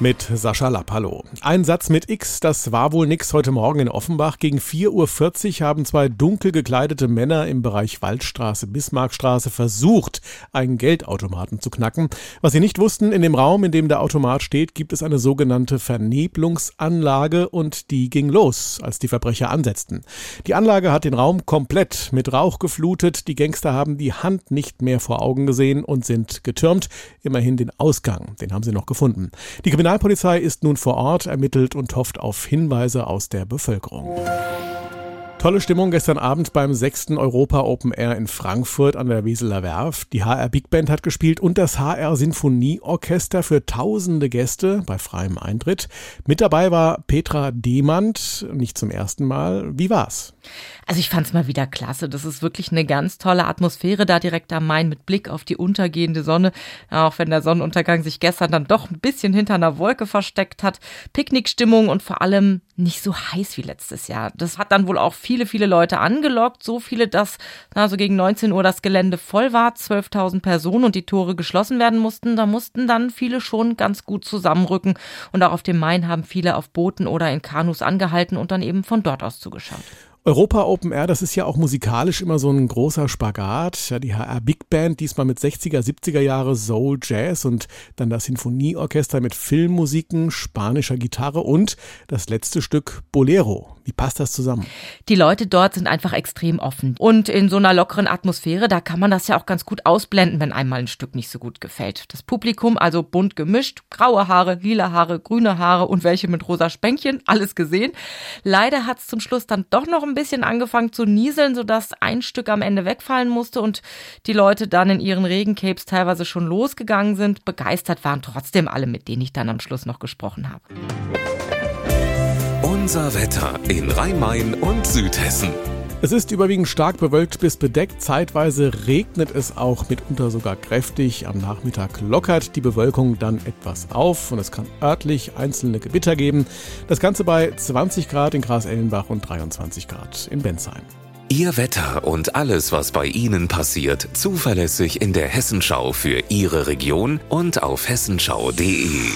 mit Sascha Lapp. Hallo. Ein Satz mit X, das war wohl nix heute Morgen in Offenbach. Gegen 4.40 Uhr haben zwei dunkel gekleidete Männer im Bereich Waldstraße, Bismarckstraße versucht, einen Geldautomaten zu knacken. Was sie nicht wussten, in dem Raum, in dem der Automat steht, gibt es eine sogenannte Vernebelungsanlage und die ging los, als die Verbrecher ansetzten. Die Anlage hat den Raum komplett mit Rauch geflutet. Die Gangster haben die Hand nicht mehr vor Augen gesehen und sind getürmt. Immerhin den Ausgang, den haben sie noch gefunden. Die Kriminalpolizei ist nun vor Ort, ermittelt und hofft auf Hinweise aus der Bevölkerung. Tolle Stimmung gestern Abend beim sechsten Europa Open Air in Frankfurt an der Wieseler Werft. Die HR Big Band hat gespielt und das HR Sinfonieorchester für tausende Gäste bei freiem Eintritt. Mit dabei war Petra Demand, nicht zum ersten Mal. Wie war's? Also ich fand's mal wieder klasse. Das ist wirklich eine ganz tolle Atmosphäre da direkt am Main mit Blick auf die untergehende Sonne. Auch wenn der Sonnenuntergang sich gestern dann doch ein bisschen hinter einer Wolke versteckt hat. Picknickstimmung und vor allem nicht so heiß wie letztes Jahr. Das hat dann wohl auch viele, viele Leute angelockt. So viele, dass na, so gegen 19 Uhr das Gelände voll war, 12.000 Personen und die Tore geschlossen werden mussten. Da mussten dann viele schon ganz gut zusammenrücken. Und auch auf dem Main haben viele auf Booten oder in Kanus angehalten und dann eben von dort aus zugeschaut. Europa Open Air, das ist ja auch musikalisch immer so ein großer Spagat. Ja, die HR Big Band, diesmal mit 60er, 70er Jahre Soul Jazz und dann das Sinfonieorchester mit Filmmusiken, spanischer Gitarre und das letzte Stück Bolero. Wie passt das zusammen? Die Leute dort sind einfach extrem offen. Und in so einer lockeren Atmosphäre, da kann man das ja auch ganz gut ausblenden, wenn einmal ein Stück nicht so gut gefällt. Das Publikum also bunt gemischt, graue Haare, lila Haare, grüne Haare und welche mit rosa Spänkchen, alles gesehen. Leider hat es zum Schluss dann doch noch ein bisschen angefangen zu nieseln, sodass ein Stück am Ende wegfallen musste und die Leute dann in ihren Regencapes teilweise schon losgegangen sind. Begeistert waren trotzdem alle, mit denen ich dann am Schluss noch gesprochen habe. Unser Wetter in Rhein-Main und Südhessen. Es ist überwiegend stark bewölkt bis bedeckt. Zeitweise regnet es auch mitunter sogar kräftig. Am Nachmittag lockert die Bewölkung dann etwas auf und es kann örtlich einzelne Gewitter geben. Das Ganze bei 20 Grad in Gras-Ellenbach und 23 Grad in Bensheim. Ihr Wetter und alles, was bei Ihnen passiert, zuverlässig in der Hessenschau für Ihre Region und auf hessenschau.de.